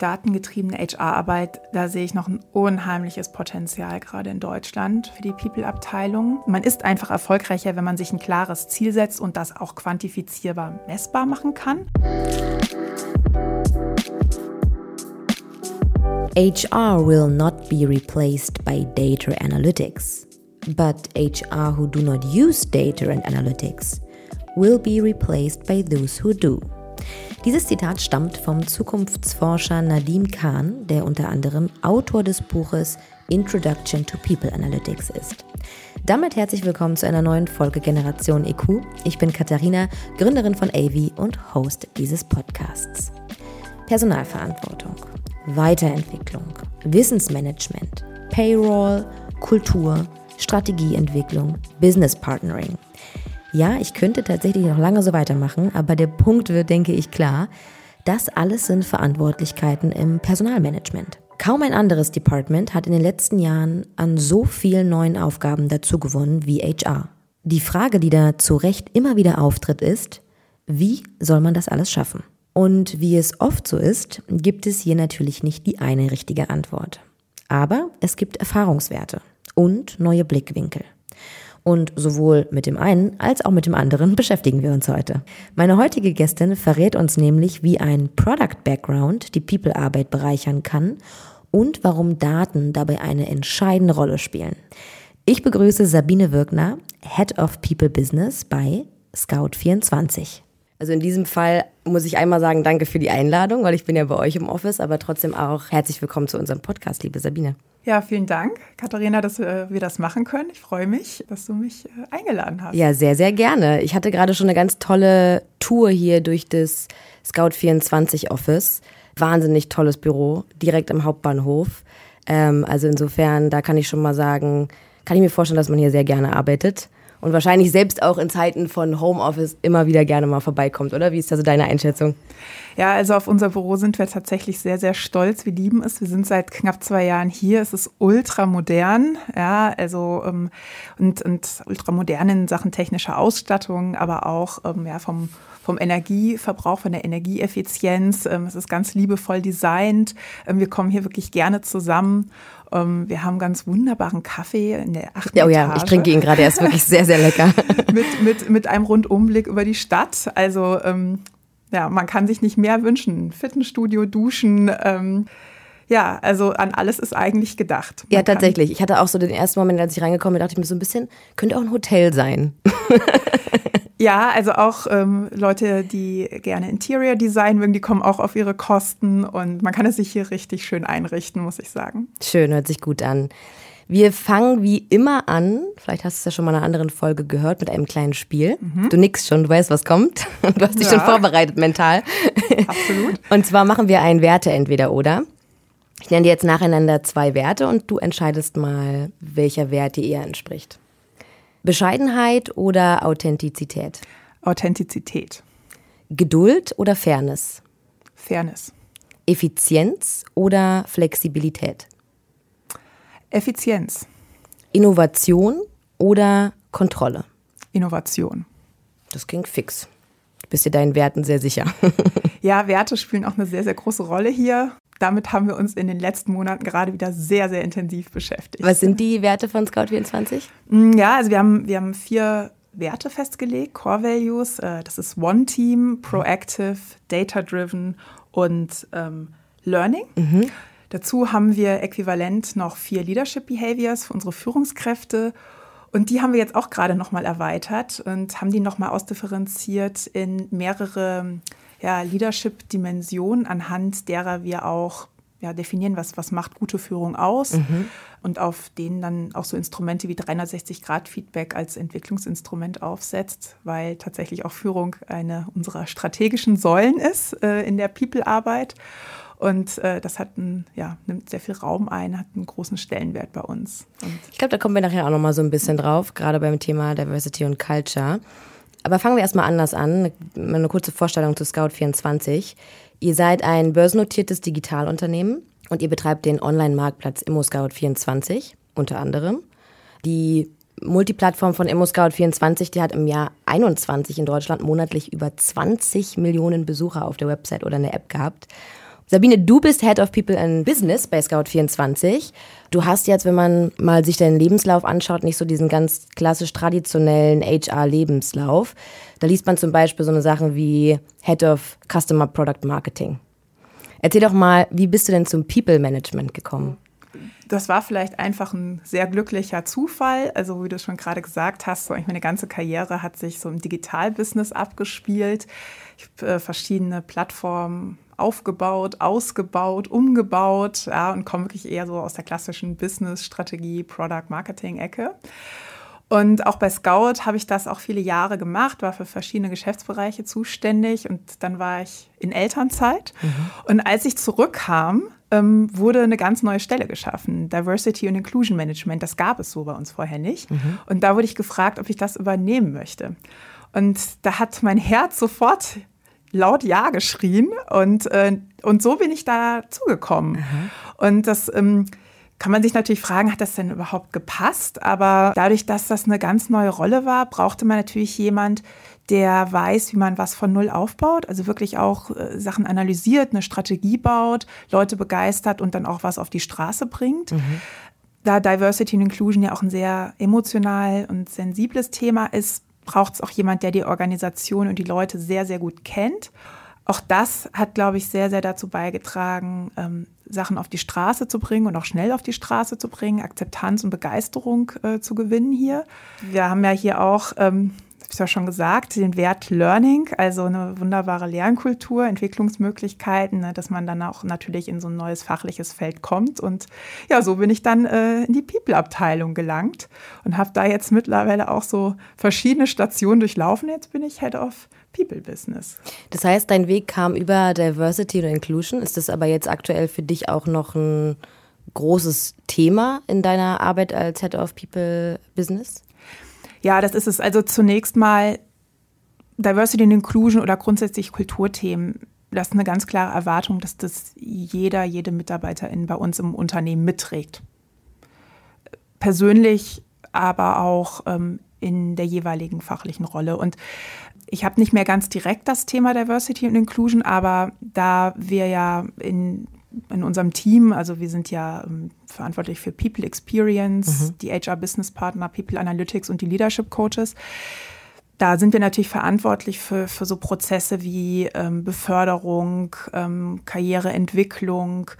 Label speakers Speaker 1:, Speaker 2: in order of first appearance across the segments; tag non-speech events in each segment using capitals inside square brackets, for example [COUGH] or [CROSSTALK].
Speaker 1: datengetriebene HR-Arbeit, da sehe ich noch ein unheimliches Potenzial gerade in Deutschland für die People-Abteilung. Man ist einfach erfolgreicher, wenn man sich ein klares Ziel setzt und das auch quantifizierbar messbar machen kann.
Speaker 2: HR will not be replaced by data analytics, but HR who do not use data and analytics will be replaced by those who do. Dieses Zitat stammt vom Zukunftsforscher Nadim Khan, der unter anderem Autor des Buches Introduction to People Analytics ist. Damit herzlich willkommen zu einer neuen Folge Generation EQ. Ich bin Katharina, Gründerin von AV und Host dieses Podcasts. Personalverantwortung, Weiterentwicklung, Wissensmanagement, Payroll, Kultur, Strategieentwicklung, Business Partnering – ja, ich könnte tatsächlich noch lange so weitermachen, aber der Punkt wird, denke ich, klar. Das alles sind Verantwortlichkeiten im Personalmanagement. Kaum ein anderes Department hat in den letzten Jahren an so vielen neuen Aufgaben dazu gewonnen wie HR. Die Frage, die da zu Recht immer wieder auftritt, ist, wie soll man das alles schaffen? Und wie es oft so ist, gibt es hier natürlich nicht die eine richtige Antwort. Aber es gibt Erfahrungswerte und neue Blickwinkel. Und sowohl mit dem einen als auch mit dem anderen [LAUGHS] beschäftigen wir uns heute. Meine heutige Gästin verrät uns nämlich, wie ein Product Background die People-Arbeit bereichern kann und warum Daten dabei eine entscheidende Rolle spielen. Ich begrüße Sabine Wirkner, Head of People Business bei Scout24. Also in diesem Fall muss ich einmal sagen, danke für die Einladung, weil ich bin ja bei euch im Office, aber trotzdem auch herzlich willkommen zu unserem Podcast, liebe Sabine.
Speaker 1: Ja, vielen Dank, Katharina, dass äh, wir das machen können. Ich freue mich, dass du mich äh, eingeladen hast.
Speaker 2: Ja, sehr, sehr gerne. Ich hatte gerade schon eine ganz tolle Tour hier durch das Scout24 Office. Wahnsinnig tolles Büro, direkt am Hauptbahnhof. Ähm, also insofern, da kann ich schon mal sagen, kann ich mir vorstellen, dass man hier sehr gerne arbeitet und wahrscheinlich selbst auch in Zeiten von Homeoffice immer wieder gerne mal vorbeikommt, oder? Wie ist da so deine Einschätzung?
Speaker 1: Ja, also auf unser Büro sind wir tatsächlich sehr, sehr stolz. Wir lieben es. Wir sind seit knapp zwei Jahren hier. Es ist ultra modern, ja, also ähm, und, und ultra in Sachen technischer Ausstattung, aber auch ähm, ja, vom vom Energieverbrauch, von der Energieeffizienz. Ähm, es ist ganz liebevoll designt. Ähm, wir kommen hier wirklich gerne zusammen ähm, wir haben ganz wunderbaren Kaffee in der achten
Speaker 2: Oh ja, Etage. ich trinke ihn gerade, er ist wirklich sehr, sehr lecker. [LAUGHS]
Speaker 1: mit, mit, mit einem Rundumblick über die Stadt. Also ähm, ja, man kann sich nicht mehr wünschen. Fitnessstudio, Duschen, ähm, ja, also an alles ist eigentlich gedacht.
Speaker 2: Man ja, tatsächlich. Ich hatte auch so den ersten Moment, als ich reingekommen bin, dachte ich mir so ein bisschen, könnte auch ein Hotel sein. [LAUGHS]
Speaker 1: Ja, also auch ähm, Leute, die gerne Interior Design mögen, die kommen auch auf ihre Kosten und man kann es sich hier richtig schön einrichten, muss ich sagen.
Speaker 2: Schön, hört sich gut an. Wir fangen wie immer an, vielleicht hast du es ja schon mal in einer anderen Folge gehört, mit einem kleinen Spiel. Mhm. Du nix schon, du weißt, was kommt. [LAUGHS] Du hast dich ja. schon vorbereitet mental.
Speaker 1: Absolut. [LAUGHS]
Speaker 2: Und zwar machen wir ein Werte entweder oder. Ich nenne dir jetzt nacheinander zwei Werte und du entscheidest mal, welcher Wert dir eher entspricht. Bescheidenheit oder Authentizität?
Speaker 1: Authentizität.
Speaker 2: Geduld oder Fairness?
Speaker 1: Fairness.
Speaker 2: Effizienz oder Flexibilität?
Speaker 1: Effizienz.
Speaker 2: Innovation oder Kontrolle?
Speaker 1: Innovation.
Speaker 2: Das klingt fix. Du bist dir deinen Werten sehr sicher. [LAUGHS]
Speaker 1: ja, Werte spielen auch eine sehr, sehr große Rolle hier damit haben wir uns in den letzten Monaten gerade wieder sehr, sehr intensiv beschäftigt.
Speaker 2: Was sind die Werte von Scout24?
Speaker 1: Mm, ja, also wir haben, wir haben vier Werte festgelegt, Core Values. Äh, das ist One Team, Proactive, Data Driven und ähm, Learning. Mhm. Dazu haben wir äquivalent noch vier Leadership Behaviors für unsere Führungskräfte. Und die haben wir jetzt auch gerade nochmal erweitert und haben die nochmal ausdifferenziert in mehrere ja, Leadership-Dimension, anhand derer wir auch ja, definieren, was, was macht gute Führung aus mhm. und auf denen dann auch so Instrumente wie 360-Grad-Feedback als Entwicklungsinstrument aufsetzt, weil tatsächlich auch Führung eine unserer strategischen Säulen ist äh, in der People-Arbeit. Und äh, das hat ein, ja, nimmt sehr viel Raum ein, hat einen großen Stellenwert bei uns. Und
Speaker 2: ich glaube, da kommen wir nachher auch noch mal so ein bisschen drauf, gerade beim Thema Diversity und Culture. Aber fangen wir erstmal anders an. Eine, kurze Vorstellung zu Scout24. Ihr seid ein börsennotiertes Digitalunternehmen und ihr betreibt den Online-Marktplatz ImmoScout24 unter anderem. Die Multiplattform von ImmoScout24, die hat im Jahr 21 in Deutschland monatlich über 20 Millionen Besucher auf der Website oder in der App gehabt. Sabine, du bist Head of People and Business bei Scout24. Du hast jetzt, wenn man mal sich deinen Lebenslauf anschaut, nicht so diesen ganz klassisch traditionellen HR-Lebenslauf. Da liest man zum Beispiel so eine Sachen wie Head of Customer Product Marketing. Erzähl doch mal, wie bist du denn zum People Management gekommen?
Speaker 1: Das war vielleicht einfach ein sehr glücklicher Zufall. Also wie du schon gerade gesagt hast, so meine ganze Karriere hat sich so im Digitalbusiness abgespielt. Ich habe äh, verschiedene Plattformen aufgebaut, ausgebaut, umgebaut ja, und komme wirklich eher so aus der klassischen Business-Strategie, Product-Marketing-Ecke. Und auch bei Scout habe ich das auch viele Jahre gemacht, war für verschiedene Geschäftsbereiche zuständig und dann war ich in Elternzeit. Mhm. Und als ich zurückkam, ähm, wurde eine ganz neue Stelle geschaffen, Diversity und Inclusion Management. Das gab es so bei uns vorher nicht. Mhm. Und da wurde ich gefragt, ob ich das übernehmen möchte. Und da hat mein Herz sofort laut Ja geschrien und, äh, und so bin ich da zugekommen. Mhm. Und das ähm, kann man sich natürlich fragen, hat das denn überhaupt gepasst? Aber dadurch, dass das eine ganz neue Rolle war, brauchte man natürlich jemand, der weiß, wie man was von Null aufbaut, also wirklich auch äh, Sachen analysiert, eine Strategie baut, Leute begeistert und dann auch was auf die Straße bringt. Mhm. Da Diversity und Inclusion ja auch ein sehr emotional und sensibles Thema ist, braucht es auch jemand, der die Organisation und die Leute sehr, sehr gut kennt. Auch das hat, glaube ich, sehr, sehr dazu beigetragen, ähm, Sachen auf die Straße zu bringen und auch schnell auf die Straße zu bringen, Akzeptanz und Begeisterung äh, zu gewinnen hier. Wir haben ja hier auch ähm, ich ja schon gesagt, den Wert Learning, also eine wunderbare Lernkultur, Entwicklungsmöglichkeiten, ne, dass man dann auch natürlich in so ein neues fachliches Feld kommt. Und ja, so bin ich dann äh, in die People-Abteilung gelangt und habe da jetzt mittlerweile auch so verschiedene Stationen durchlaufen. Jetzt bin ich Head of People Business.
Speaker 2: Das heißt, dein Weg kam über Diversity und Inclusion. Ist das aber jetzt aktuell für dich auch noch ein großes Thema in deiner Arbeit als Head of People Business?
Speaker 1: Ja, das ist es. Also zunächst mal Diversity and Inclusion oder grundsätzlich Kulturthemen. Das ist eine ganz klare Erwartung, dass das jeder, jede Mitarbeiterin bei uns im Unternehmen mitträgt. Persönlich, aber auch ähm, in der jeweiligen fachlichen Rolle. Und ich habe nicht mehr ganz direkt das Thema Diversity und Inclusion, aber da wir ja in in unserem Team, also wir sind ja ähm, verantwortlich für People Experience, mhm. die HR Business Partner, People Analytics und die Leadership Coaches. Da sind wir natürlich verantwortlich für, für so Prozesse wie ähm, Beförderung, ähm, Karriereentwicklung.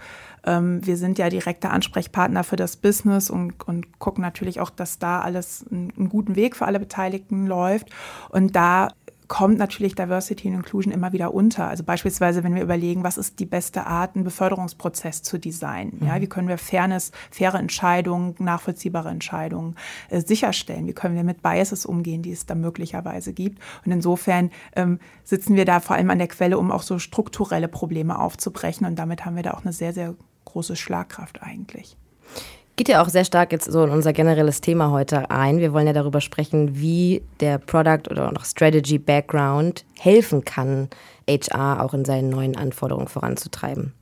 Speaker 1: Ähm, wir sind ja direkter Ansprechpartner für das Business und, und gucken natürlich auch, dass da alles einen, einen guten Weg für alle Beteiligten läuft. Und da kommt natürlich Diversity und Inclusion immer wieder unter. Also beispielsweise, wenn wir überlegen, was ist die beste Art, einen Beförderungsprozess zu designen? Ja, mhm. wie können wir Fairness, faire Entscheidungen, nachvollziehbare Entscheidungen äh, sicherstellen? Wie können wir mit Biases umgehen, die es da möglicherweise gibt? Und insofern ähm, sitzen wir da vor allem an der Quelle, um auch so strukturelle Probleme aufzubrechen. Und damit haben wir da auch eine sehr, sehr große Schlagkraft eigentlich
Speaker 2: geht ja auch sehr stark jetzt so in unser generelles Thema heute ein. Wir wollen ja darüber sprechen, wie der Product oder noch Strategy Background helfen kann, HR auch in seinen neuen Anforderungen voranzutreiben.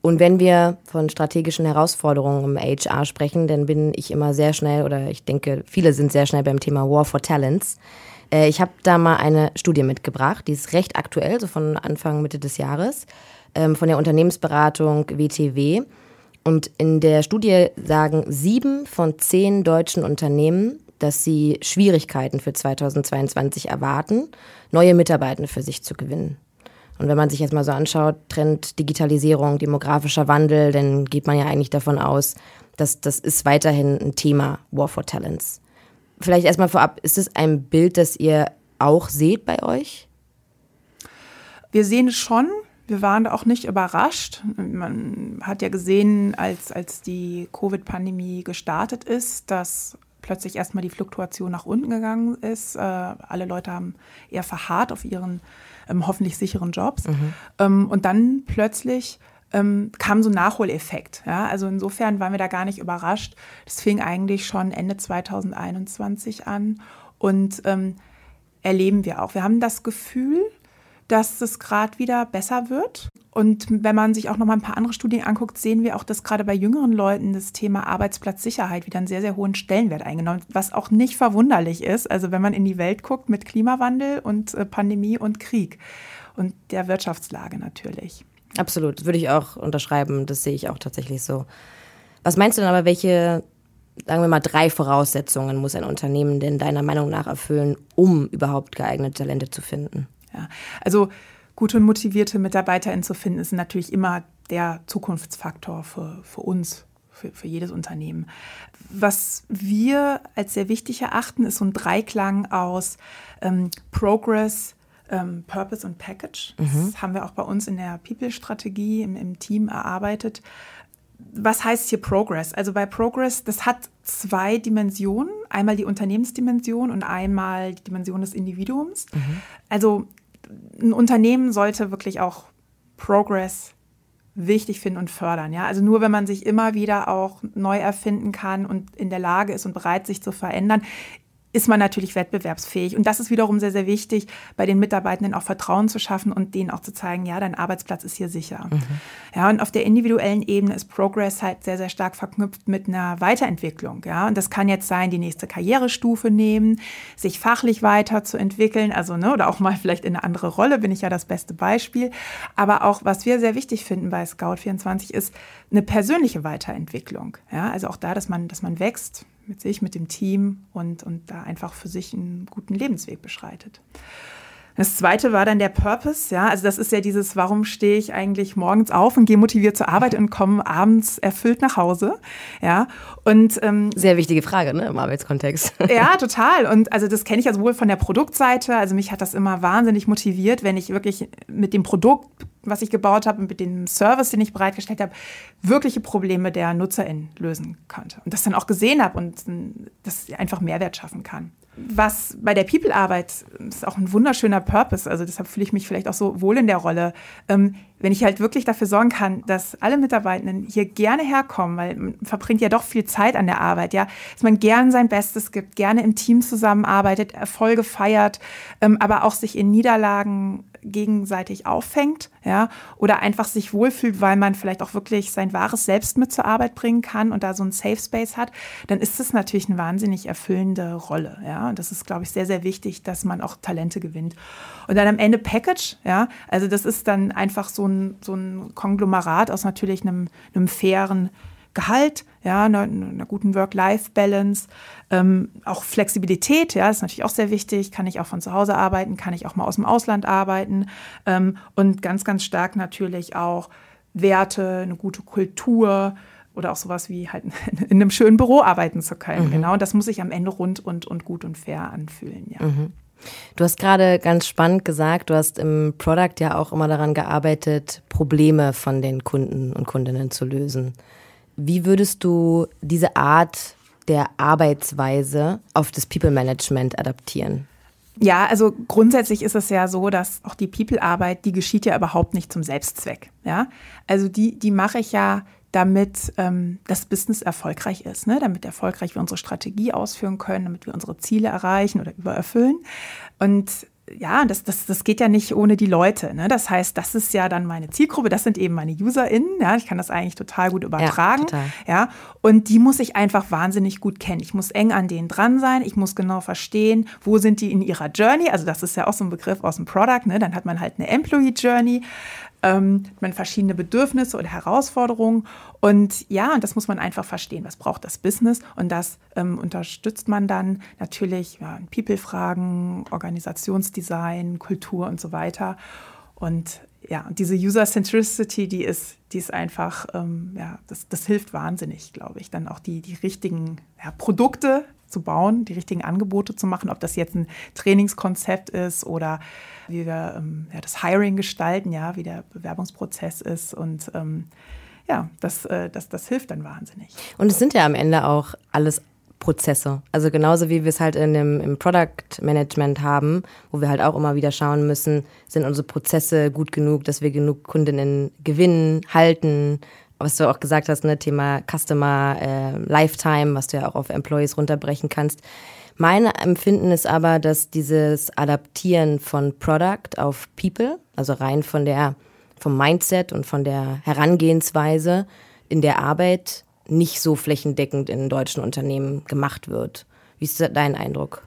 Speaker 2: Und wenn wir von strategischen Herausforderungen im HR sprechen, dann bin ich immer sehr schnell oder ich denke, viele sind sehr schnell beim Thema War for Talents. Äh, ich habe da mal eine Studie mitgebracht, die ist recht aktuell, so von Anfang, Mitte des Jahres, ähm, von der Unternehmensberatung WTW. Und in der Studie sagen sieben von zehn deutschen Unternehmen, dass sie Schwierigkeiten für 2022 erwarten, neue Mitarbeiter für sich zu gewinnen. Und wenn man sich jetzt mal so anschaut, Trend Digitalisierung, demografischer Wandel, dann geht man ja eigentlich davon aus, dass das ist weiterhin ein Thema War for Talents. Vielleicht erstmal vorab, ist es ein Bild, das ihr auch seht bei euch?
Speaker 1: Wir sehen es schon. Wir waren auch nicht überrascht. Man hat ja gesehen, als, als die Covid-Pandemie gestartet ist, dass plötzlich erstmal die Fluktuation nach unten gegangen ist. Äh, alle Leute haben eher verharrt auf ihren ähm, hoffentlich sicheren Jobs. Mhm. Ähm, und dann plötzlich ähm, kam so ein Nachholeffekt. Ja? Also insofern waren wir da gar nicht überrascht. Das fing eigentlich schon Ende 2021 an und ähm, erleben wir auch. Wir haben das Gefühl, dass es gerade wieder besser wird. Und wenn man sich auch noch mal ein paar andere Studien anguckt, sehen wir auch, dass gerade bei jüngeren Leuten das Thema Arbeitsplatzsicherheit wieder einen sehr, sehr hohen Stellenwert eingenommen was auch nicht verwunderlich ist. Also wenn man in die Welt guckt mit Klimawandel und äh, Pandemie und Krieg und der Wirtschaftslage natürlich.
Speaker 2: Absolut, würde ich auch unterschreiben. Das sehe ich auch tatsächlich so. Was meinst du denn aber, welche, sagen wir mal, drei Voraussetzungen muss ein Unternehmen denn deiner Meinung nach erfüllen, um überhaupt geeignete Talente zu finden?
Speaker 1: Ja, also gute und motivierte MitarbeiterInnen zu finden, ist natürlich immer der Zukunftsfaktor für, für uns, für, für jedes Unternehmen. Was wir als sehr wichtig erachten, ist so ein Dreiklang aus ähm, Progress, ähm, Purpose und Package. Mhm. Das haben wir auch bei uns in der People-Strategie im, im Team erarbeitet. Was heißt hier Progress? Also bei Progress, das hat zwei Dimensionen. Einmal die Unternehmensdimension und einmal die Dimension des Individuums. Mhm. Also ein Unternehmen sollte wirklich auch Progress wichtig finden und fördern. Ja? Also nur wenn man sich immer wieder auch neu erfinden kann und in der Lage ist und bereit, sich zu verändern, ist man natürlich wettbewerbsfähig. Und das ist wiederum sehr, sehr wichtig, bei den Mitarbeitenden auch Vertrauen zu schaffen und denen auch zu zeigen, ja, dein Arbeitsplatz ist hier sicher. Mhm. Ja, und auf der individuellen Ebene ist Progress halt sehr, sehr stark verknüpft mit einer Weiterentwicklung. Ja, und das kann jetzt sein, die nächste Karrierestufe nehmen, sich fachlich weiterzuentwickeln, also, ne, oder auch mal vielleicht in eine andere Rolle, bin ich ja das beste Beispiel. Aber auch, was wir sehr wichtig finden bei Scout24 ist eine persönliche Weiterentwicklung. Ja, also auch da, dass man, dass man wächst, mit sich, mit dem Team und, und da einfach für sich einen guten Lebensweg beschreitet. Das zweite war dann der Purpose, ja. Also das ist ja dieses, warum stehe ich eigentlich morgens auf und gehe motiviert zur Arbeit und komme abends erfüllt nach Hause, ja. Und
Speaker 2: ähm, sehr wichtige Frage, ne, im Arbeitskontext. [LAUGHS]
Speaker 1: Ja, total. Und also das kenne ich ja sowohl von der Produktseite. Also mich hat das immer wahnsinnig motiviert, wenn ich wirklich mit dem Produkt was ich gebaut habe und mit dem Service, den ich bereitgestellt habe, wirkliche Probleme der NutzerInnen lösen konnte. Und das dann auch gesehen habe und das einfach Mehrwert schaffen kann. Was bei der People-Arbeit ist auch ein wunderschöner Purpose, also deshalb fühle ich mich vielleicht auch so wohl in der Rolle, ähm, wenn ich halt wirklich dafür sorgen kann, dass alle Mitarbeitenden hier gerne herkommen, weil man verbringt ja doch viel Zeit an der Arbeit, ja, dass man gern sein Bestes gibt, gerne im Team zusammenarbeitet, Erfolge feiert, ähm, aber auch sich in Niederlagen gegenseitig auffängt, ja, oder einfach sich wohlfühlt, weil man vielleicht auch wirklich sein wahres Selbst mit zur Arbeit bringen kann und da so ein Safe Space hat, dann ist das natürlich eine wahnsinnig erfüllende Rolle, ja. Und das ist, glaube ich, sehr, sehr wichtig, dass man auch Talente gewinnt. Und dann am Ende Package, ja, also das ist dann einfach so ein, so ein Konglomerat aus natürlich einem, einem fairen Gehalt, ja, einer, einer guten Work-Life-Balance, ähm, auch Flexibilität, ja, ist natürlich auch sehr wichtig. Kann ich auch von zu Hause arbeiten, kann ich auch mal aus dem Ausland arbeiten ähm, und ganz, ganz stark natürlich auch Werte, eine gute Kultur oder auch sowas wie halt [LAUGHS] in einem schönen Büro arbeiten zu können. Mhm. Genau, und das muss sich am Ende rund und, und gut und fair anfühlen, ja. Mhm.
Speaker 2: Du hast gerade ganz spannend gesagt, du hast im Product ja auch immer daran gearbeitet, Probleme von den Kunden und Kundinnen zu lösen. Wie würdest du diese Art der Arbeitsweise auf das People Management adaptieren?
Speaker 1: Ja, also grundsätzlich ist es ja so, dass auch die People-Arbeit, die geschieht ja überhaupt nicht zum Selbstzweck. Ja, also die, die mache ich ja, damit ähm, das Business erfolgreich ist, ne? damit erfolgreich wir unsere Strategie ausführen können, damit wir unsere Ziele erreichen oder übererfüllen. Und ja, das, das, das geht ja nicht ohne die Leute. Ne? Das heißt, das ist ja dann meine Zielgruppe, das sind eben meine UserInnen. Ja? Ich kann das eigentlich total gut übertragen. Ja, total. ja, und die muss ich einfach wahnsinnig gut kennen. Ich muss eng an denen dran sein. Ich muss genau verstehen, wo sind die in ihrer Journey. Also, das ist ja auch so ein Begriff aus dem Product. Ne? Dann hat man halt eine Employee Journey ähm, man verschiedene Bedürfnisse oder Herausforderungen. Und ja, und das muss man einfach verstehen. Was braucht das Business? Und das ähm, unterstützt man dann natürlich ja, People-Fragen, Organisationsdesign, Kultur und so weiter. Und ja, diese User-Centricity, die ist, die ist einfach, ähm, ja, das, das hilft wahnsinnig, glaube ich, dann auch die, die richtigen ja, Produkte zu bauen, die richtigen Angebote zu machen, ob das jetzt ein Trainingskonzept ist oder wie wir ähm, ja, das Hiring gestalten, ja, wie der Bewerbungsprozess ist und ähm, ja, das, äh, das, das hilft dann wahnsinnig.
Speaker 2: Und es sind ja am Ende auch alles Prozesse. Also genauso wie wir es halt in dem, im Product Management haben, wo wir halt auch immer wieder schauen müssen, sind unsere Prozesse gut genug, dass wir genug Kundinnen gewinnen, halten, was du auch gesagt hast, ne, Thema Customer äh, Lifetime, was du ja auch auf Employees runterbrechen kannst. Mein Empfinden ist aber, dass dieses Adaptieren von Product auf People, also rein von der, vom Mindset und von der Herangehensweise in der Arbeit nicht so flächendeckend in deutschen Unternehmen gemacht wird. Wie ist dein Eindruck?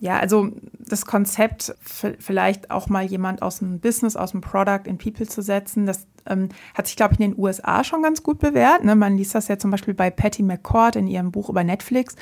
Speaker 1: Ja, also das Konzept, vielleicht auch mal jemand aus dem Business, aus dem Product in People zu setzen, das Ähm, hat sich, glaube ich, in den USA schon ganz gut bewährt. Ne? Man liest das ja zum Beispiel bei Patty McCord in ihrem Buch über Netflix.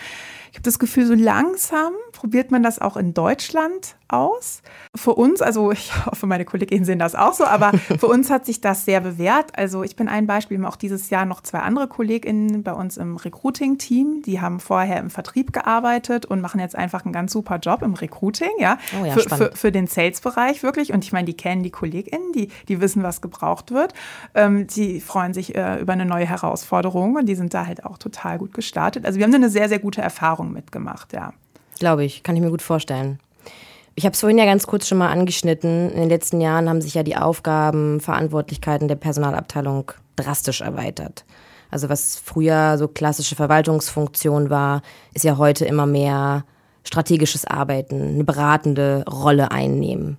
Speaker 1: Ich habe das Gefühl, so langsam probiert man das auch in Deutschland aus. Für uns, also [LAUGHS] ich hoffe, meine Kolleginnen sehen das auch so, aber [LAUGHS] für uns hat sich das sehr bewährt. Also ich bin ein Beispiel, wir haben auch dieses Jahr noch zwei andere KollegInnen bei uns im Recruiting-Team, die haben vorher im Vertrieb gearbeitet und machen jetzt einfach einen ganz super Job im Recruiting, ja,
Speaker 2: oh ja
Speaker 1: für, für, für, den Sales-Bereich wirklich. Und ich meine, die kennen die KollegInnen, die, die wissen, was gebraucht wird. Ähm, die freuen sich äh, über eine neue Herausforderung und die sind da halt auch total gut gestartet. Also wir haben eine sehr, sehr gute Erfahrung mitgemacht, ja.
Speaker 2: Glaube ich, kann ich mir gut vorstellen. Ich habe es vorhin ja ganz kurz schon mal angeschnitten. In den letzten Jahren haben sich ja die Aufgaben, Verantwortlichkeiten der Personalabteilung drastisch erweitert. Also was früher so klassische Verwaltungsfunktion war, ist ja heute immer mehr strategisches Arbeiten, eine beratende Rolle einnehmen.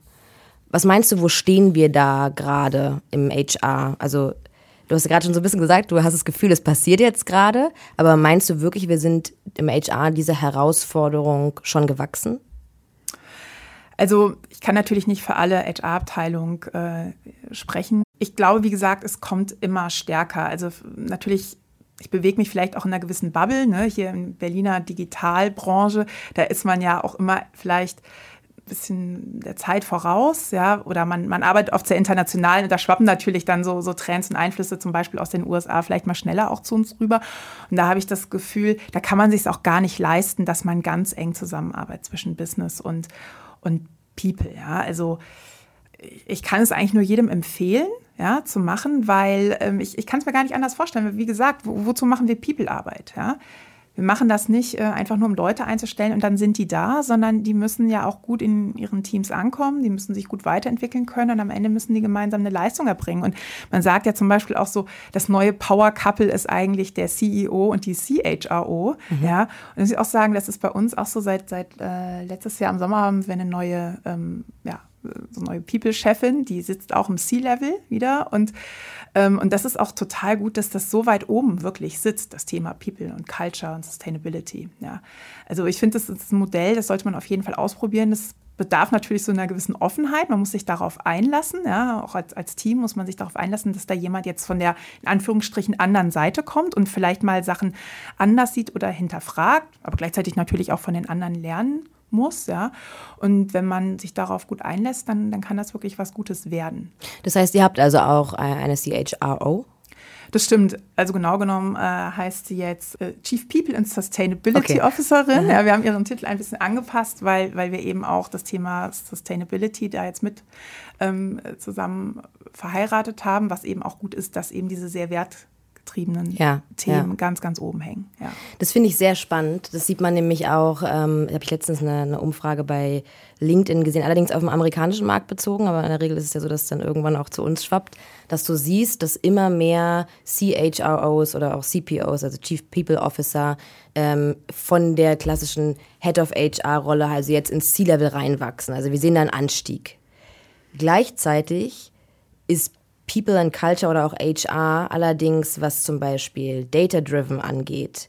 Speaker 2: Was meinst du, wo stehen wir da gerade im HR? Also du hast gerade schon so ein bisschen gesagt, du hast das Gefühl, es passiert jetzt gerade, aber meinst du wirklich, wir sind im HR dieser Herausforderung schon gewachsen?
Speaker 1: Also ich kann natürlich nicht für alle HR-Abteilungen äh, sprechen. Ich glaube, wie gesagt, es kommt immer stärker. Also natürlich ich bewege mich vielleicht auch in einer gewissen Bubble, ne? hier in Berliner Digitalbranche, da ist man ja auch immer vielleicht bisschen der Zeit voraus, ja, oder man, man arbeitet oft sehr international und da schwappen natürlich dann so, so Trends und Einflüsse zum Beispiel aus den USA vielleicht mal schneller auch zu uns rüber. Und da habe ich das Gefühl, da kann man sich auch gar nicht leisten, dass man ganz eng zusammenarbeitet zwischen Business und, und People. Ja? Also ich kann es eigentlich nur jedem empfehlen, ja, zu machen, weil ähm, ich, ich kann es mir gar nicht anders vorstellen. Wie gesagt, wo, wozu machen wir People-Arbeit? Ja? Wir machen das nicht äh, einfach nur, um Leute einzustellen und dann sind die da, sondern die müssen ja auch gut in ihren Teams ankommen, die müssen sich gut weiterentwickeln können und am Ende müssen die gemeinsam eine Leistung erbringen. Und man sagt ja zum Beispiel auch so, das neue Power Couple ist eigentlich der CEO und die CHRO. Mhm. Ja? Und ich auch sagen, das ist bei uns auch so seit, seit äh, letztes Jahr im Sommer haben wir eine neue ähm, ja, so neue People-Chefin, die sitzt auch im C-Level wieder. Und, und das ist auch total gut, dass das so weit oben wirklich sitzt, das Thema People und Culture und Sustainability. Ja. Also ich finde, das ist ein Modell, das sollte man auf jeden Fall ausprobieren. Das bedarf natürlich so einer gewissen Offenheit. Man muss sich darauf einlassen. Ja. Auch als, als Team muss man sich darauf einlassen, dass da jemand jetzt von der in Anführungsstrichen anderen Seite kommt und vielleicht mal Sachen anders sieht oder hinterfragt, aber gleichzeitig natürlich auch von den anderen lernen muss, ja. Und wenn man sich darauf gut einlässt, dann, dann kann das wirklich was Gutes werden.
Speaker 2: Das heißt, ihr habt also auch eine CHRO?
Speaker 1: Das stimmt. Also genau genommen äh, heißt sie jetzt äh, Chief People and Sustainability okay. Officerin. Ja, wir haben ihren Titel ein bisschen angepasst, weil, weil wir eben auch das Thema Sustainability da jetzt mit ähm, zusammen verheiratet haben, was eben auch gut ist, dass eben diese sehr wert getriebenen ja, Themen ja. ganz, ganz oben hängen. Ja.
Speaker 2: Das finde ich sehr spannend. Das sieht man nämlich auch, ähm, habe ich letztens eine, eine, Umfrage bei LinkedIn gesehen, allerdings auf dem amerikanischen Markt bezogen, aber in der Regel ist es ja so, dass es dann irgendwann auch zu uns schwappt, dass du siehst, dass immer mehr CHROs oder auch CPOs, also Chief People Officer, ähm, von der klassischen Head of HR-Rolle, also jetzt ins C-Level reinwachsen. Also wir sehen da einen Anstieg. Gleichzeitig ist People and Culture oder auch HR allerdings, was zum Beispiel Data-Driven angeht,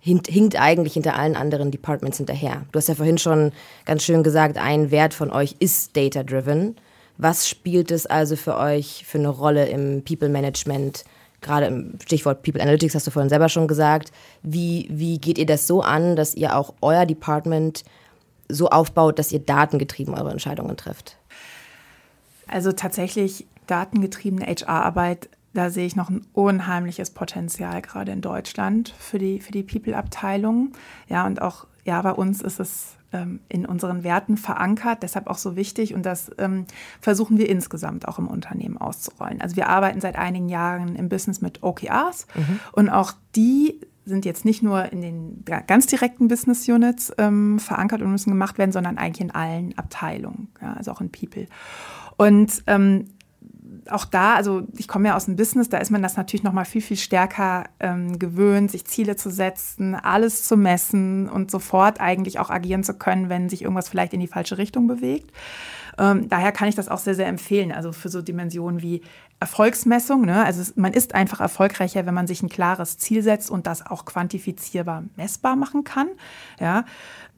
Speaker 2: hinkt eigentlich hinter allen anderen Departments hinterher. Du hast ja vorhin schon ganz schön gesagt, ein Wert von euch ist Data-Driven. Was spielt es also für euch für eine Rolle im People Management? Gerade im Stichwort People Analytics hast du vorhin selber schon gesagt. Wie, wie geht ihr das so an, dass ihr auch euer Department so aufbaut, dass ihr datengetrieben eure Entscheidungen trifft?
Speaker 1: Also tatsächlich datengetriebene HR-Arbeit, da sehe ich noch ein unheimliches Potenzial gerade in Deutschland für die, für die People-Abteilung. Ja, und auch ja, bei uns ist es ähm, in unseren Werten verankert, deshalb auch so wichtig und das ähm, versuchen wir insgesamt auch im Unternehmen auszurollen. Also wir arbeiten seit einigen Jahren im Business mit OKRs mhm. und auch die sind jetzt nicht nur in den ganz direkten Business Units ähm, verankert und müssen gemacht werden, sondern eigentlich in allen Abteilungen, ja, also auch in People. Und ähm, auch da, also ich komme ja aus dem Business, da ist man das natürlich noch mal viel, viel stärker ähm, gewöhnt, sich Ziele zu setzen, alles zu messen und sofort eigentlich auch agieren zu können, wenn sich irgendwas vielleicht in die falsche Richtung bewegt. Ähm, daher kann ich das auch sehr, sehr empfehlen. Also für so Dimensionen wie Erfolgsmessung. Ne? Also man ist einfach erfolgreicher, wenn man sich ein klares Ziel setzt und das auch quantifizierbar messbar machen kann. Ja?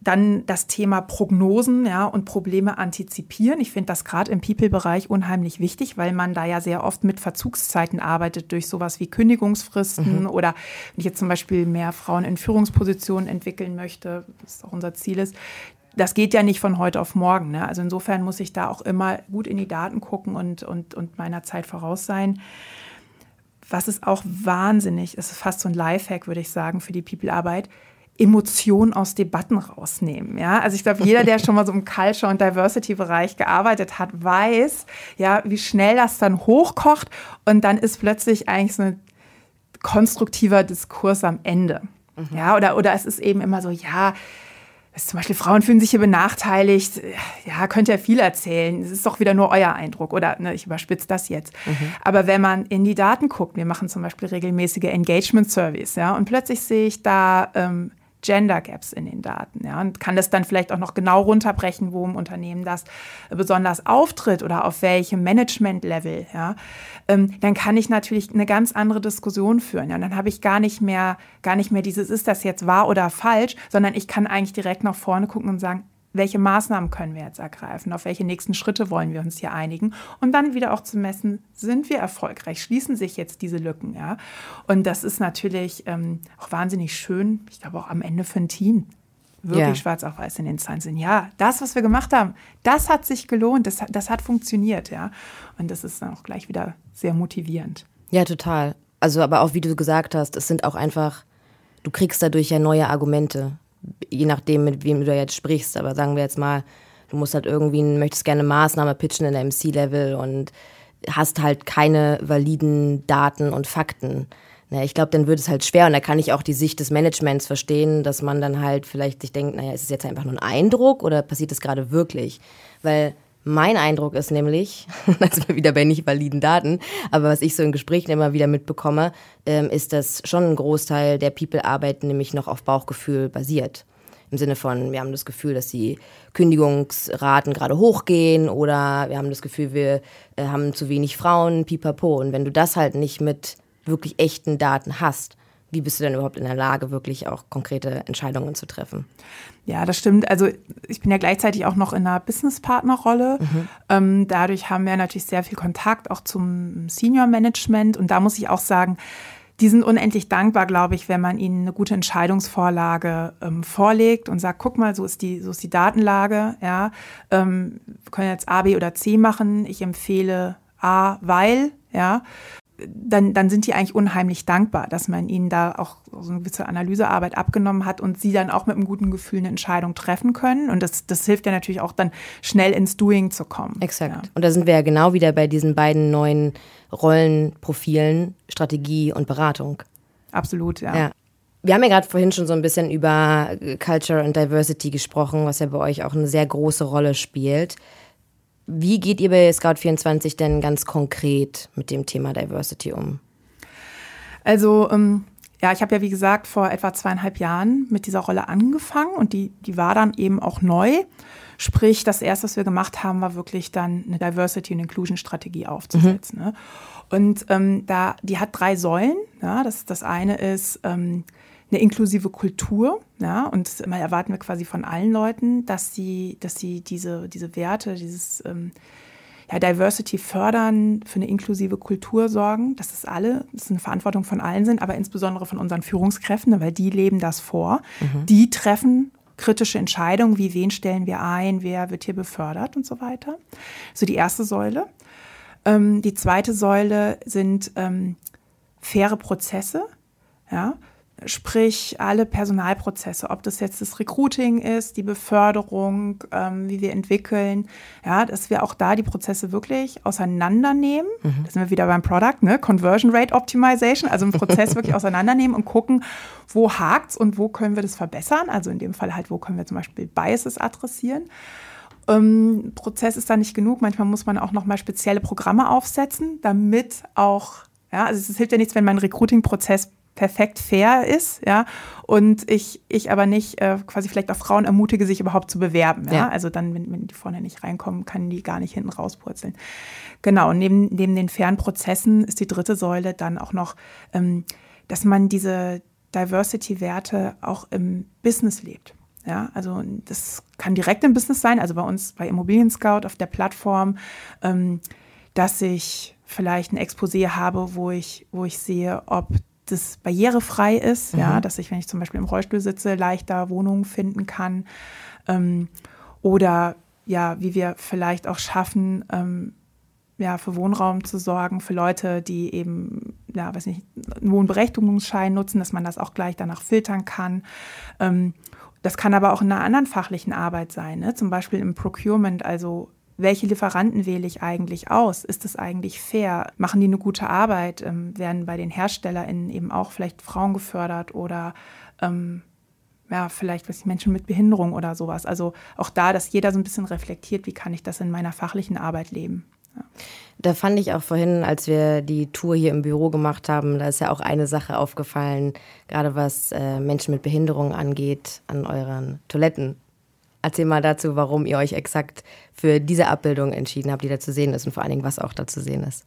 Speaker 1: Dann das Thema Prognosen ja, und Probleme antizipieren. Ich finde das gerade im People-Bereich unheimlich wichtig, weil man da ja sehr oft mit Verzugszeiten arbeitet durch sowas wie Kündigungsfristen mhm. oder wenn ich jetzt zum Beispiel mehr Frauen in Führungspositionen entwickeln möchte, was auch unser Ziel ist, das geht ja nicht von heute auf morgen. Ne? Also insofern muss ich da auch immer gut in die Daten gucken und, und, und meiner Zeit voraus sein. Was ist auch wahnsinnig, ist fast so ein Lifehack, würde ich sagen, für die People-Arbeit, Emotionen aus Debatten rausnehmen. Ja, also ich glaube, jeder, der [LAUGHS] schon mal so im Culture- und Diversity-Bereich gearbeitet hat, weiß, ja, wie schnell das dann hochkocht und dann ist plötzlich eigentlich so ein konstruktiver Diskurs am Ende. Mhm. Ja, oder, oder es ist eben immer so, ja, zum Beispiel Frauen fühlen sich hier benachteiligt. Ja, könnt ihr viel erzählen. Es ist doch wieder nur euer Eindruck. Oder ne, ich überspitze das jetzt. Mhm. Aber wenn man in die Daten guckt, wir machen zum Beispiel regelmäßige Engagement Surveys, ja, und plötzlich sehe ich da ähm, Gender Gaps in den Daten. Ja, und kann das dann vielleicht auch noch genau runterbrechen, wo im Unternehmen das besonders auftritt oder auf welchem Management-Level. Ja, ähm, dann kann ich natürlich eine ganz andere Diskussion führen. Ja, und dann habe ich gar nicht mehr, gar nicht mehr dieses, ist das jetzt wahr oder falsch, sondern ich kann eigentlich direkt nach vorne gucken und sagen, welche Maßnahmen können wir jetzt ergreifen, auf welche nächsten Schritte wollen wir uns hier einigen und dann wieder auch zu messen, sind wir erfolgreich, schließen sich jetzt diese Lücken. Ja? Und das ist natürlich ähm, auch wahnsinnig schön, ich glaube auch am Ende für ein Team. Wirklich ja. schwarz auf weiß in den Zahlen sind. Ja, das, was wir gemacht haben, das hat sich gelohnt, das, das hat funktioniert, ja. Und das ist dann auch gleich wieder sehr motivierend.
Speaker 2: Ja, total. Also, aber auch wie du gesagt hast, es sind auch einfach, du kriegst dadurch ja neue Argumente je nachdem, mit wem du jetzt sprichst, aber sagen wir jetzt mal, du musst halt irgendwie, möchtest gerne Maßnahme pitchen in der MC-Level und hast halt keine validen Daten und Fakten. Na, ich glaube, dann wird es halt schwer und da kann ich auch die Sicht des Managements verstehen, dass man dann halt vielleicht sich denkt, naja, ist es jetzt einfach nur ein Eindruck oder passiert das gerade wirklich? Weil mein Eindruck ist nämlich, [LAUGHS] sind wir wieder bei nicht validen Daten, aber was ich so in Gesprächen immer wieder mitbekomme, ähm, ist, dass schon ein Großteil der People-Arbeit nämlich noch auf Bauchgefühl basiert. Im Sinne von, wir haben das Gefühl, dass die Kündigungsraten gerade hochgehen oder wir haben das Gefühl, wir äh, haben zu wenig Frauen, pipapo. Und wenn du das halt nicht mit wirklich echten Daten hast, wie bist du denn überhaupt in der Lage, wirklich auch konkrete Entscheidungen zu treffen?
Speaker 1: Ja, das stimmt. Also ich bin ja gleichzeitig auch noch in einer Business-Partner-Rolle. Mhm. Ähm, dadurch haben wir natürlich sehr viel Kontakt auch zum Senior-Management. Und da muss ich auch sagen, die sind unendlich dankbar, glaube ich, wenn man ihnen eine gute Entscheidungsvorlage ähm, vorlegt und sagt, guck mal, so ist die, so ist die Datenlage. Ja, ähm, wir können jetzt A, B oder C machen. Ich empfehle A, weil, ja dann, dann sind die eigentlich unheimlich dankbar, dass man ihnen da auch so eine gewisse Analysearbeit abgenommen hat und sie dann auch mit einem guten Gefühl eine Entscheidung treffen können. Und das, das hilft ja natürlich auch dann schnell ins Doing zu kommen.
Speaker 2: Exakt. Ja. Und da sind wir ja genau wieder bei diesen beiden neuen Rollenprofilen, Strategie und Beratung.
Speaker 1: Absolut, ja. ja.
Speaker 2: Wir haben ja gerade vorhin schon so ein bisschen über Culture und Diversity gesprochen, was ja bei euch auch eine sehr große Rolle spielt. Wie geht ihr bei Scout24 denn ganz konkret mit dem Thema Diversity um?
Speaker 1: Also, ähm, ja, ich habe ja, wie gesagt, vor etwa zweieinhalb Jahren mit dieser Rolle angefangen und die, die war dann eben auch neu. Sprich, das erste, was wir gemacht haben, war wirklich dann eine Diversity- und Inclusion-Strategie aufzusetzen. Mhm. Ne? Und ähm, da, die hat drei Säulen. Ja? Das, das eine ist ähm, eine inklusive Kultur. Ja, und immer erwarten wir quasi von allen Leuten, dass sie, dass sie diese, diese Werte, dieses ähm, ja, Diversity fördern, für eine inklusive Kultur sorgen, dass das alle, dass eine Verantwortung von allen sind, aber insbesondere von unseren Führungskräften, weil die leben das vor. Mhm. Die treffen kritische Entscheidungen, wie wen stellen wir ein, wer wird hier befördert und so weiter. So die erste Säule. Ähm, die zweite Säule sind ähm, faire Prozesse. Ja, Sprich, alle Personalprozesse, ob das jetzt das Recruiting ist, die Beförderung, ähm, wie wir entwickeln, ja, dass wir auch da die Prozesse wirklich auseinandernehmen. Mhm. Da sind wir wieder beim Product, ne? Conversion Rate Optimization, also im Prozess [LAUGHS] wirklich auseinandernehmen und gucken, wo hakt's und wo können wir das verbessern. Also in dem Fall halt, wo können wir zum Beispiel Biases adressieren. Ähm, Prozess ist da nicht genug. Manchmal muss man auch nochmal spezielle Programme aufsetzen, damit auch, ja, also es hilft ja nichts, wenn mein Recruiting-Prozess perfekt fair ist, ja, und ich, ich aber nicht äh, quasi vielleicht auch Frauen ermutige, sich überhaupt zu bewerben, ja. ja. Also dann, wenn, wenn die vorne nicht reinkommen, kann die gar nicht hinten rauspurzeln. Genau, und neben, neben den fairen Prozessen ist die dritte Säule dann auch noch, ähm, dass man diese Diversity-Werte auch im Business lebt. Ja, also das kann direkt im Business sein, also bei uns bei Immobilien Scout auf der Plattform, ähm, dass ich vielleicht ein Exposé habe, wo ich, wo ich sehe, ob das barrierefrei ist, mhm. ja, dass ich, wenn ich zum Beispiel im Rollstuhl sitze, leichter Wohnungen finden kann. Ähm, oder ja, wie wir vielleicht auch schaffen, ähm, ja, für Wohnraum zu sorgen, für Leute, die eben, ja, weiß nicht, einen Wohnberechtigungsschein nutzen, dass man das auch gleich danach filtern kann. Ähm, das kann aber auch in einer anderen fachlichen Arbeit sein, ne? zum Beispiel im Procurement, also welche Lieferanten wähle ich eigentlich aus? Ist es eigentlich fair? Machen die eine gute Arbeit? Ähm, werden bei den HerstellerInnen eben auch vielleicht Frauen gefördert oder ähm, ja, vielleicht was Menschen mit Behinderung oder sowas. Also auch da, dass jeder so ein bisschen reflektiert, wie kann ich das in meiner fachlichen Arbeit leben.
Speaker 2: Da fand ich auch vorhin, als wir die Tour hier im Büro gemacht haben, da ist ja auch eine Sache aufgefallen, gerade was äh, Menschen mit Behinderung angeht, an euren Toiletten. Erzähl mal dazu, warum ihr euch exakt für diese Abbildung entschieden habt, die da zu sehen ist und vor allen Dingen, was auch da zu sehen ist.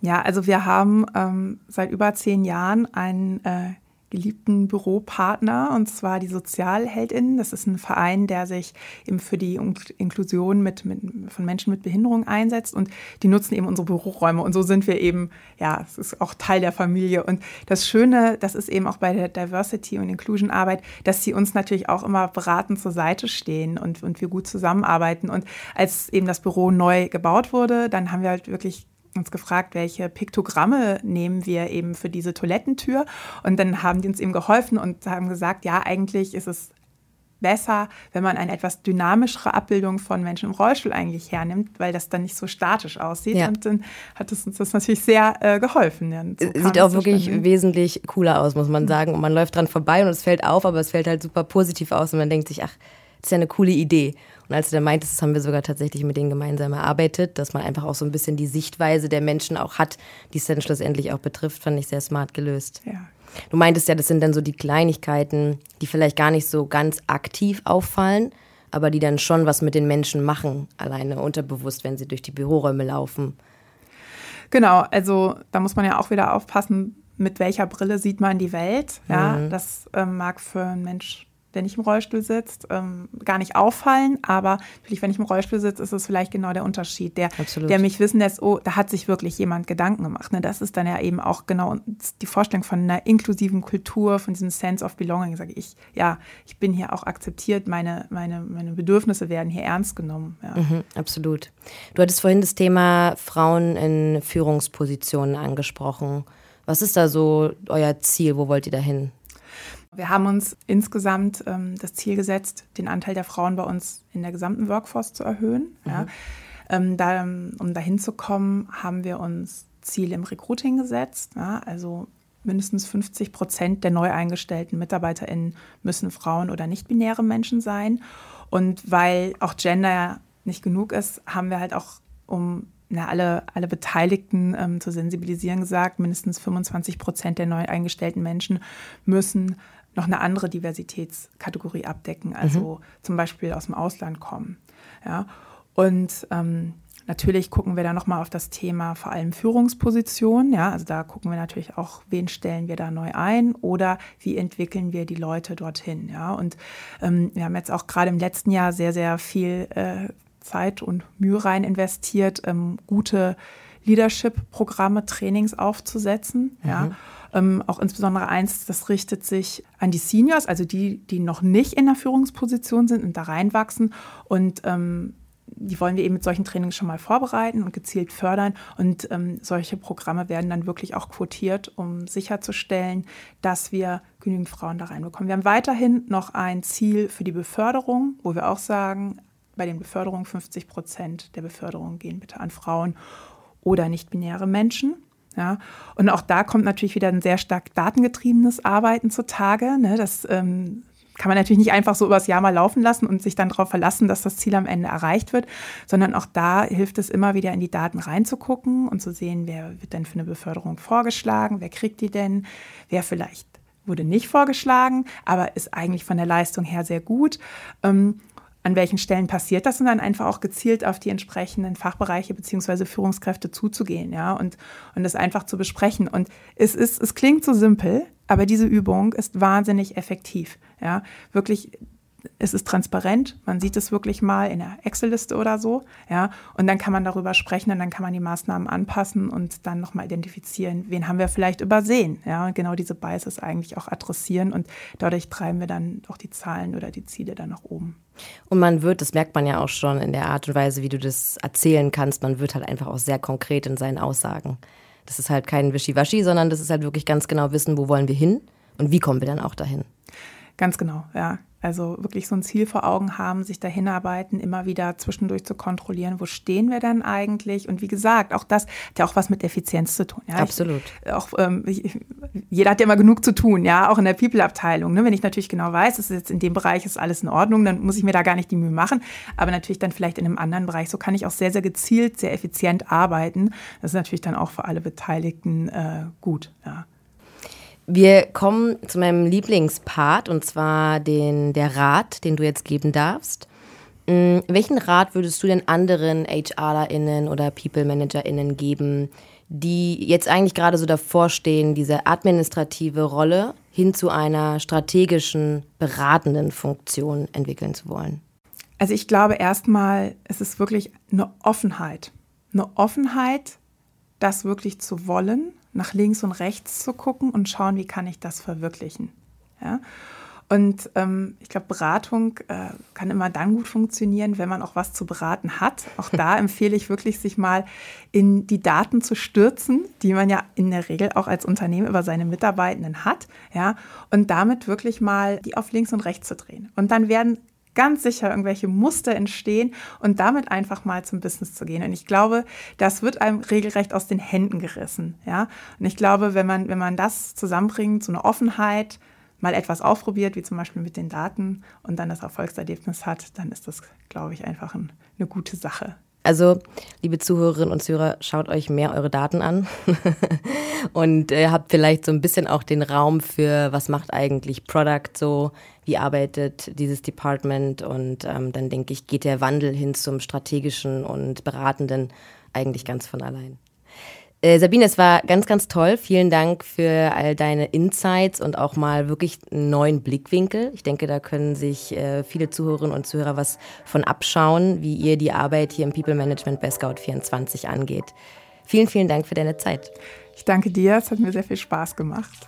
Speaker 1: Ja, also wir haben ähm, seit über zehn Jahren einen äh, geliebten Büropartner, und zwar die Sozialheldinnen. Das ist ein Verein, der sich eben für die Inklusion mit, mit, von Menschen mit Behinderung einsetzt. Und die nutzen eben unsere Büroräume. Und so sind wir eben, ja, es ist auch Teil der Familie. Und das Schöne, das ist eben auch bei der Diversity- und Inclusion-Arbeit, dass sie uns natürlich auch immer beratend zur Seite stehen und, und wir gut zusammenarbeiten. Und als eben das Büro neu gebaut wurde, dann haben wir halt wirklich uns gefragt, welche Piktogramme nehmen wir eben für diese Toilettentür. Und dann haben die uns eben geholfen und haben gesagt, ja, eigentlich ist es besser, wenn man eine etwas dynamischere Abbildung von Menschen im Rollstuhl eigentlich hernimmt, weil das dann nicht so statisch aussieht. Ja. Und dann hat es uns das natürlich sehr äh, geholfen. Ja,
Speaker 2: so Sieht auch wirklich wesentlich cooler aus, muss man mhm. sagen. Und man läuft dran vorbei und es fällt auf, aber es fällt halt super positiv aus und man denkt sich, ach, ist ja eine coole Idee. Und als du dann meintest, das haben wir sogar tatsächlich mit denen gemeinsam erarbeitet, dass man einfach auch so ein bisschen die Sichtweise der Menschen auch hat, die es dann schlussendlich auch betrifft, fand ich sehr smart gelöst. Ja. Du meintest ja, das sind dann so die Kleinigkeiten, die vielleicht gar nicht so ganz aktiv auffallen, aber die dann schon was mit den Menschen machen, alleine unterbewusst, wenn sie durch die Büroräume laufen.
Speaker 1: Genau, also da muss man ja auch wieder aufpassen, mit welcher Brille sieht man die Welt. Ja, mhm. das ähm, mag für einen Mensch der nicht im Rollstuhl sitzt, ähm, gar nicht auffallen. Aber natürlich, wenn ich im Rollstuhl sitze, ist es vielleicht genau der Unterschied, der, der mich wissen lässt, oh, da hat sich wirklich jemand Gedanken gemacht. Ne? Das ist dann ja eben auch genau die Vorstellung von einer inklusiven Kultur, von diesem Sense of Belonging. Sage ich, ja, ich bin hier auch akzeptiert, meine, meine, meine Bedürfnisse werden hier ernst genommen. Ja.
Speaker 2: Mhm, absolut. Du hattest vorhin das Thema Frauen in Führungspositionen angesprochen. Was ist da so euer Ziel? Wo wollt ihr da hin?
Speaker 1: Wir haben uns insgesamt ähm, das Ziel gesetzt, den Anteil der Frauen bei uns in der gesamten Workforce zu erhöhen. Mhm. Ja. Ähm, da, um dahin zu kommen, haben wir uns Ziel im Recruiting gesetzt. Ja. Also mindestens 50 Prozent der neu eingestellten MitarbeiterInnen müssen Frauen oder nicht-binäre Menschen sein. Und weil auch Gender nicht genug ist, haben wir halt auch, um na, alle, alle Beteiligten ähm, zu sensibilisieren, gesagt, mindestens 25 Prozent der neu eingestellten Menschen müssen noch eine andere Diversitätskategorie abdecken, also mhm. zum Beispiel aus dem Ausland kommen. Ja. Und ähm, natürlich gucken wir da nochmal auf das Thema vor allem Führungspositionen. Ja, also da gucken wir natürlich auch, wen stellen wir da neu ein oder wie entwickeln wir die Leute dorthin. Ja, und ähm, wir haben jetzt auch gerade im letzten Jahr sehr, sehr viel äh, Zeit und Mühe rein investiert, ähm, gute Leadership-Programme, Trainings aufzusetzen. Mhm. Ja. Ähm, auch insbesondere eins, das richtet sich an die Seniors, also die, die noch nicht in der Führungsposition sind und da reinwachsen. Und ähm, die wollen wir eben mit solchen Trainings schon mal vorbereiten und gezielt fördern. Und ähm, solche Programme werden dann wirklich auch quotiert, um sicherzustellen, dass wir genügend Frauen da reinbekommen. Wir haben weiterhin noch ein Ziel für die Beförderung, wo wir auch sagen, bei den Beförderungen 50 Prozent der Beförderungen gehen bitte an Frauen oder nicht-binäre Menschen. Ja, und auch da kommt natürlich wieder ein sehr stark datengetriebenes Arbeiten zutage. Ne? Das ähm, kann man natürlich nicht einfach so übers Jahr mal laufen lassen und sich dann darauf verlassen, dass das Ziel am Ende erreicht wird, sondern auch da hilft es immer wieder in die Daten reinzugucken und zu sehen, wer wird denn für eine Beförderung vorgeschlagen, wer kriegt die denn, wer vielleicht wurde nicht vorgeschlagen, aber ist eigentlich von der Leistung her sehr gut. Ähm, an welchen Stellen passiert das und dann einfach auch gezielt auf die entsprechenden Fachbereiche beziehungsweise Führungskräfte zuzugehen, ja, und, und das einfach zu besprechen. Und es ist, es klingt so simpel, aber diese Übung ist wahnsinnig effektiv, ja, wirklich es ist transparent, man sieht es wirklich mal in der Excel-Liste oder so, ja, und dann kann man darüber sprechen und dann kann man die Maßnahmen anpassen und dann nochmal identifizieren, wen haben wir vielleicht übersehen, ja, und genau diese Biases eigentlich auch adressieren und dadurch treiben wir dann auch die Zahlen oder die Ziele dann nach oben.
Speaker 2: Und man wird, das merkt man ja auch schon in der Art und Weise, wie du das erzählen kannst, man wird halt einfach auch sehr konkret in seinen Aussagen. Das ist halt kein Wischiwaschi, sondern das ist halt wirklich ganz genau wissen, wo wollen wir hin und wie kommen wir dann auch dahin.
Speaker 1: Ganz genau, ja. Also wirklich so ein Ziel vor Augen haben, sich dahin arbeiten, immer wieder zwischendurch zu kontrollieren, wo stehen wir denn eigentlich? Und wie gesagt, auch das hat ja auch was mit Effizienz zu tun. Ja?
Speaker 2: Absolut.
Speaker 1: Ich, auch, ähm, ich, jeder hat ja immer genug zu tun, ja, auch in der People-Abteilung. Ne? Wenn ich natürlich genau weiß, es ist jetzt in dem Bereich ist alles in Ordnung, dann muss ich mir da gar nicht die Mühe machen. Aber natürlich dann vielleicht in einem anderen Bereich. So kann ich auch sehr, sehr gezielt, sehr effizient arbeiten. Das ist natürlich dann auch für alle Beteiligten äh, gut. Ja.
Speaker 2: Wir kommen zu meinem Lieblingspart und zwar den, der Rat, den du jetzt geben darfst. Mm, welchen Rat würdest du denn anderen HRlerInnen oder People ManagerInnen geben, die jetzt eigentlich gerade so davor stehen, diese administrative Rolle hin zu einer strategischen, beratenden Funktion entwickeln zu wollen?
Speaker 1: Also ich glaube erstmal, es ist wirklich eine Offenheit. Eine Offenheit, das wirklich zu wollen nach links und rechts zu gucken und schauen, wie kann ich das verwirklichen. Ja? Und ähm, ich glaube, Beratung äh, kann immer dann gut funktionieren, wenn man auch was zu beraten hat. Auch da [LAUGHS] empfehle ich wirklich, sich mal in die Daten zu stürzen, die man ja in der Regel auch als Unternehmen über seine Mitarbeitenden hat, ja, und damit wirklich mal die auf links und rechts zu drehen. Und dann werden ganz sicher irgendwelche Muster entstehen und damit einfach mal zum Business zu gehen. Und ich glaube, das wird einem regelrecht aus den Händen gerissen. Ja? Und ich glaube, wenn man, wenn man das zusammenbringt, so eine Offenheit, mal etwas ausprobiert, wie zum Beispiel mit den Daten und dann das Erfolgserlebnis hat, dann ist das, glaube ich, einfach ein, eine gute Sache.
Speaker 2: Also, liebe Zuhörerinnen und Zuhörer, schaut euch mehr eure Daten an [LAUGHS] und äh, habt vielleicht so ein bisschen auch den Raum für, was macht eigentlich Product so, wie arbeitet dieses Department und ähm, dann denke ich, geht der Wandel hin zum strategischen und beratenden eigentlich ganz von allein. Äh, Sabine, es war ganz, ganz toll. Vielen Dank für all deine Insights und auch mal wirklich einen neuen Blickwinkel. Ich denke, da können sich äh, viele Zuhörerinnen und Zuhörer was von abschauen, wie ihr die Arbeit hier im People Management bei Scout24 angeht. Vielen, vielen Dank für deine Zeit.
Speaker 1: Ich danke dir. Es hat mir sehr viel Spaß gemacht.